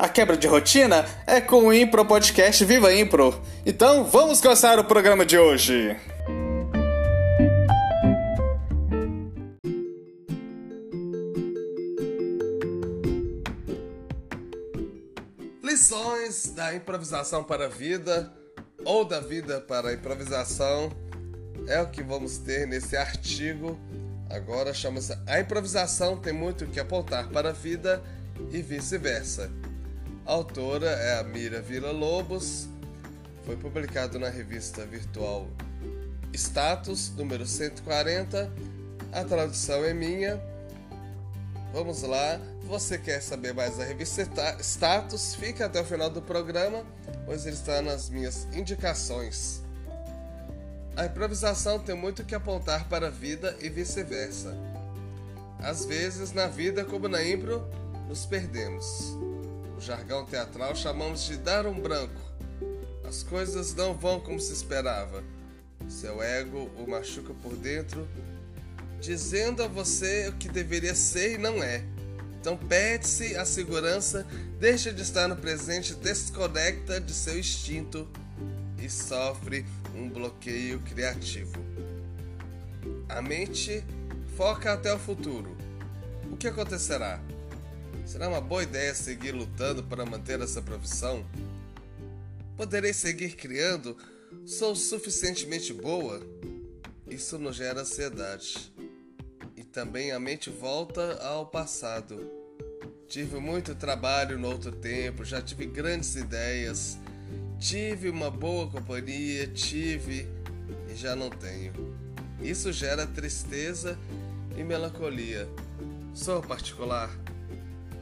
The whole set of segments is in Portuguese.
A quebra de rotina é com o Impro Podcast Viva Impro. Então vamos começar o programa de hoje. Lições da improvisação para a vida ou da vida para a improvisação é o que vamos ter nesse artigo. Agora chama-se A improvisação tem muito que apontar para a vida e vice-versa. A autora é a Mira Vila Lobos. Foi publicado na revista virtual Status, número 140. A tradução é minha. Vamos lá. Você quer saber mais da revista Status? Fica até o final do programa, pois ele está nas minhas indicações. A improvisação tem muito que apontar para a vida e vice-versa. Às vezes, na vida como na impro, nos perdemos o jargão teatral chamamos de dar um branco. As coisas não vão como se esperava. Seu ego o machuca por dentro, dizendo a você o que deveria ser e não é. Então perde-se a segurança, deixa de estar no presente, desconecta de seu instinto e sofre um bloqueio criativo. A mente foca até o futuro. O que acontecerá? Será uma boa ideia seguir lutando para manter essa profissão? Poderei seguir criando? Sou suficientemente boa? Isso nos gera ansiedade. E também a mente volta ao passado. Tive muito trabalho no outro tempo, já tive grandes ideias, tive uma boa companhia, tive e já não tenho. Isso gera tristeza e melancolia. Sou particular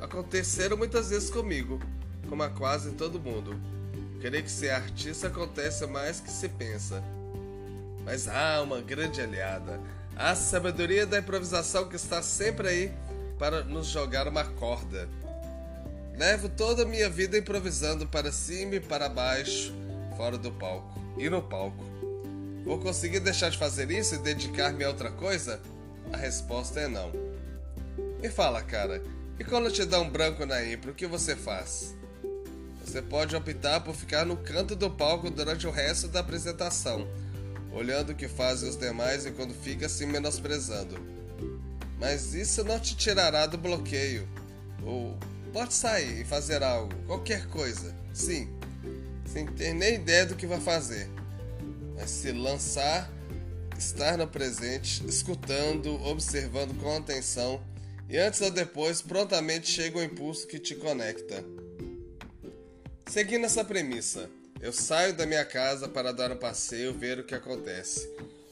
aconteceram muitas vezes comigo, como a quase todo mundo. Creio que ser artista acontece mais que se pensa. Mas há uma grande aliada, a sabedoria da improvisação que está sempre aí para nos jogar uma corda. Levo toda a minha vida improvisando para cima e para baixo, fora do palco e no palco. Vou conseguir deixar de fazer isso e dedicar-me a outra coisa? A resposta é não. Me fala, cara, e quando te dá um branco na impro, o que você faz? Você pode optar por ficar no canto do palco durante o resto da apresentação, olhando o que fazem os demais e quando fica se menosprezando. Mas isso não te tirará do bloqueio. Ou pode sair e fazer algo, qualquer coisa, sim, sem ter nem ideia do que vai fazer. Mas se lançar, estar no presente, escutando, observando com atenção e antes ou depois, prontamente chega o impulso que te conecta. Seguindo essa premissa, eu saio da minha casa para dar um passeio, ver o que acontece.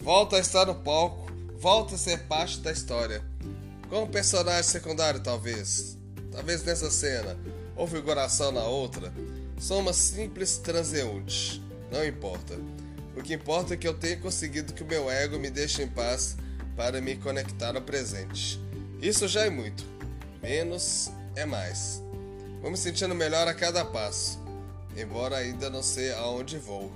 Volto a estar no palco, volto a ser parte da história. Como personagem secundário, talvez. Talvez nessa cena, ou figuração na outra. Sou uma simples transeunte. Não importa. O que importa é que eu tenha conseguido que o meu ego me deixe em paz para me conectar ao presente. Isso já é muito. Menos é mais. Vou me sentindo melhor a cada passo, embora ainda não sei aonde vou.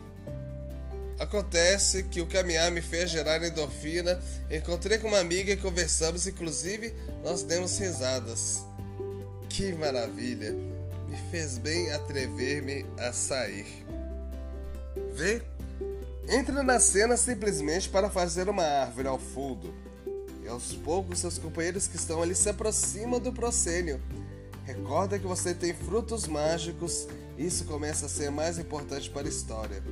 Acontece que o caminhar me fez gerar endorfina. Encontrei com uma amiga e conversamos, inclusive nós demos risadas. Que maravilha! Me fez bem atrever-me a sair. Vê? Entra na cena simplesmente para fazer uma árvore ao fundo aos poucos seus companheiros que estão ali se aproximam do proscênio. Recorda que você tem frutos mágicos, isso começa a ser mais importante para a história.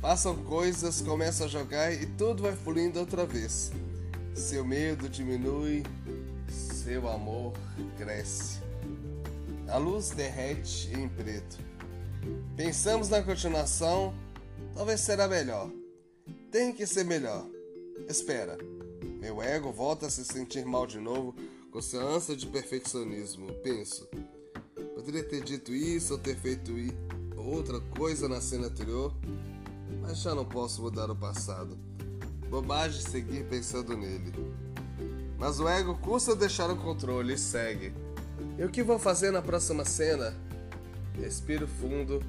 Passam coisas, começam a jogar e tudo vai fluindo outra vez. Seu medo diminui, seu amor cresce. A luz derrete em preto. Pensamos na continuação, talvez será melhor. Tem que ser melhor. Espera. Meu ego volta a se sentir mal de novo com sua ânsia de perfeccionismo. Penso. Poderia ter dito isso ou ter feito outra coisa na cena anterior, mas já não posso mudar o passado. Bobagem seguir pensando nele. Mas o ego custa deixar o controle e segue. E o que vou fazer na próxima cena? Respiro fundo,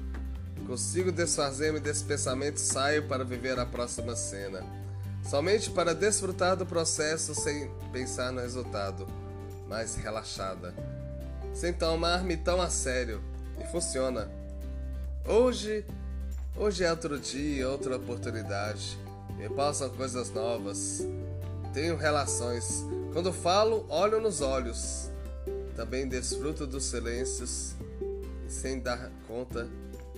consigo desfazer-me desse pensamento e saio para viver a próxima cena. Somente para desfrutar do processo sem pensar no resultado, mais relaxada. Sem tomar-me tão a sério. E funciona. Hoje, hoje é outro dia, outra oportunidade. Me passam coisas novas. Tenho relações. Quando falo, olho nos olhos. Também desfruto dos silêncios e sem dar conta,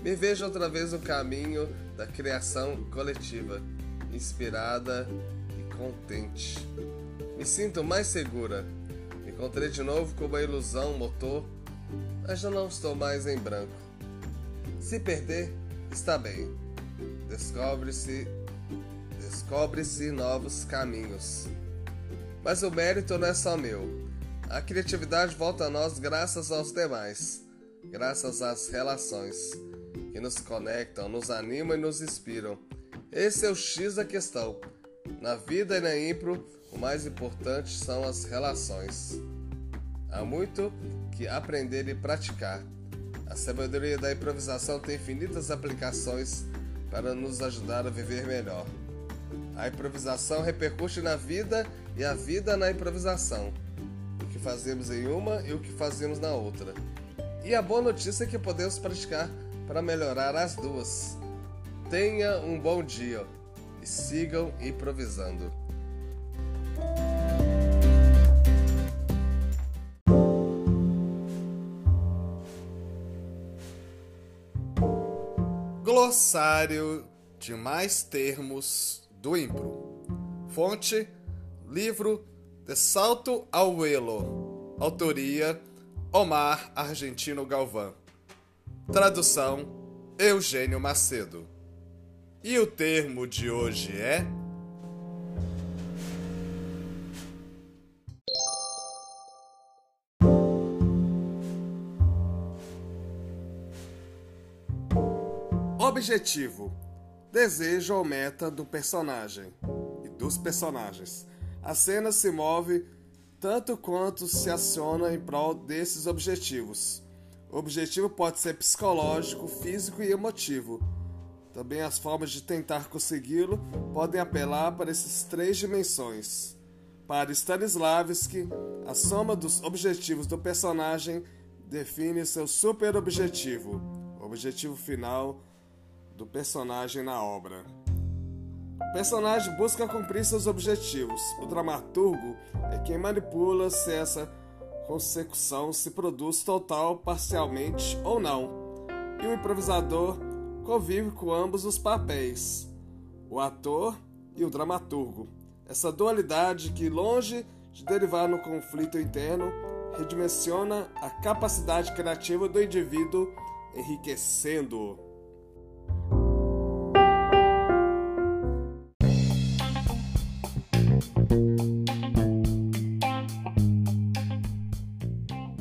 me vejo outra vez no caminho da criação coletiva, inspirada e contente. Me sinto mais segura. Me encontrei de novo com uma ilusão motor, mas já não estou mais em branco. Se perder, está bem. Descobre-se descobre-se novos caminhos. Mas o mérito não é só meu. A criatividade volta a nós graças aos demais, graças às relações que nos conectam, nos animam e nos inspiram. Esse é o X da questão. Na vida e na impro, o mais importante são as relações. Há muito que aprender e praticar. A sabedoria da improvisação tem infinitas aplicações para nos ajudar a viver melhor. A improvisação repercute na vida e a vida na improvisação que fazemos em uma e o que fazemos na outra. E a boa notícia é que podemos praticar para melhorar as duas. Tenha um bom dia e sigam improvisando. Glossário de mais termos do Impro. Fonte: livro de Salto ao Elo. Autoria: Omar Argentino Galvão. Tradução: Eugênio Macedo. E o termo de hoje é. Objetivo: desejo ou meta do personagem e dos personagens a cena se move tanto quanto se aciona em prol desses objetivos. O objetivo pode ser psicológico, físico e emotivo. Também as formas de tentar consegui-lo podem apelar para essas três dimensões. Para Stanislavski, a soma dos objetivos do personagem define seu super objetivo, o objetivo final do personagem na obra. O personagem busca cumprir seus objetivos. O dramaturgo é quem manipula se essa consecução se produz total, parcialmente ou não. E o improvisador convive com ambos os papéis, o ator e o dramaturgo. Essa dualidade que, longe de derivar no conflito interno, redimensiona a capacidade criativa do indivíduo, enriquecendo-o.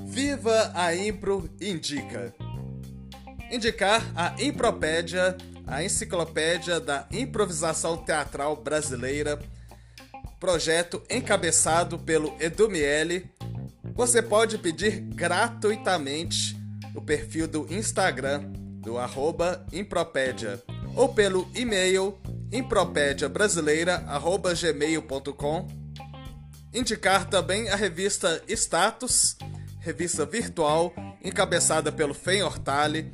Viva a Impro Indica! Indicar a Impropédia, a enciclopédia da improvisação teatral brasileira, projeto encabeçado pelo Edu Miele. Você pode pedir gratuitamente no perfil do Instagram do arroba Impropédia ou pelo e-mail impropediabrasileira.gmail.com Indicar também a revista Status, revista virtual encabeçada pelo Fen Hortali,